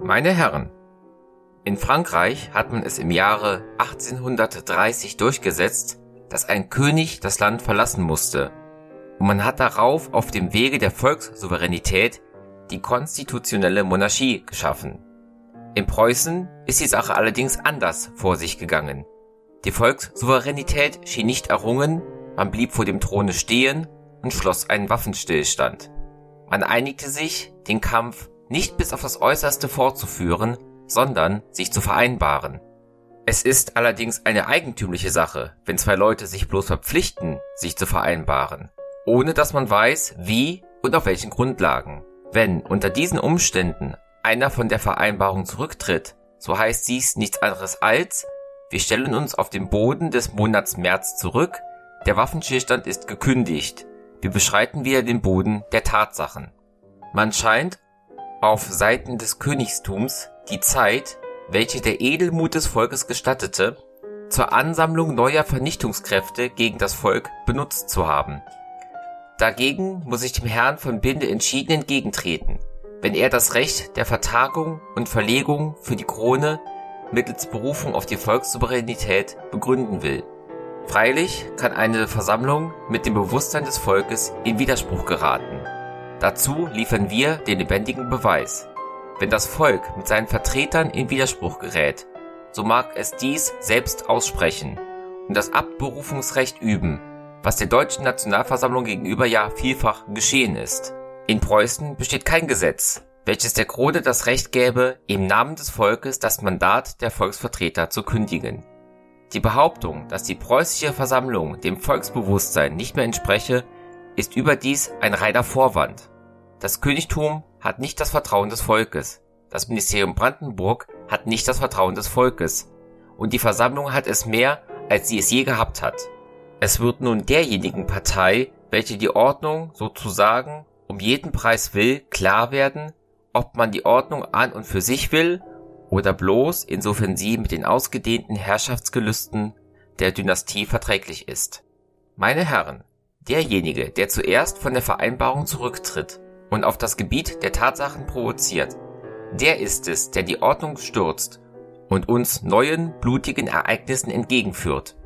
Meine Herren, in Frankreich hat man es im Jahre 1830 durchgesetzt, dass ein König das Land verlassen musste, und man hat darauf auf dem Wege der Volkssouveränität die konstitutionelle Monarchie geschaffen. In Preußen ist die Sache allerdings anders vor sich gegangen. Die Volkssouveränität schien nicht errungen, man blieb vor dem Throne stehen und schloss einen Waffenstillstand. Man einigte sich, den Kampf nicht bis auf das Äußerste fortzuführen, sondern sich zu vereinbaren. Es ist allerdings eine eigentümliche Sache, wenn zwei Leute sich bloß verpflichten, sich zu vereinbaren, ohne dass man weiß, wie und auf welchen Grundlagen. Wenn unter diesen Umständen einer von der Vereinbarung zurücktritt, so heißt dies nichts anderes als, wir stellen uns auf den Boden des Monats März zurück, der Waffenstillstand ist gekündigt, wir beschreiten wieder den Boden der Tatsachen. Man scheint auf Seiten des Königstums die Zeit, welche der Edelmut des Volkes gestattete, zur Ansammlung neuer Vernichtungskräfte gegen das Volk benutzt zu haben. Dagegen muss ich dem Herrn von Binde entschieden entgegentreten, wenn er das Recht der Vertagung und Verlegung für die Krone mittels Berufung auf die Volkssouveränität begründen will. Freilich kann eine Versammlung mit dem Bewusstsein des Volkes in Widerspruch geraten. Dazu liefern wir den lebendigen Beweis. Wenn das Volk mit seinen Vertretern in Widerspruch gerät, so mag es dies selbst aussprechen und das Abberufungsrecht üben, was der deutschen Nationalversammlung gegenüber ja vielfach geschehen ist. In Preußen besteht kein Gesetz, welches der Krone das Recht gäbe, im Namen des Volkes das Mandat der Volksvertreter zu kündigen. Die Behauptung, dass die preußische Versammlung dem Volksbewusstsein nicht mehr entspreche, ist überdies ein reiner Vorwand. Das Königtum hat nicht das Vertrauen des Volkes. Das Ministerium Brandenburg hat nicht das Vertrauen des Volkes. Und die Versammlung hat es mehr, als sie es je gehabt hat. Es wird nun derjenigen Partei, welche die Ordnung sozusagen um jeden Preis will, klar werden, ob man die Ordnung an und für sich will oder bloß insofern sie mit den ausgedehnten Herrschaftsgelüsten der Dynastie verträglich ist. Meine Herren, derjenige, der zuerst von der Vereinbarung zurücktritt, und auf das Gebiet der Tatsachen provoziert. Der ist es, der die Ordnung stürzt und uns neuen blutigen Ereignissen entgegenführt.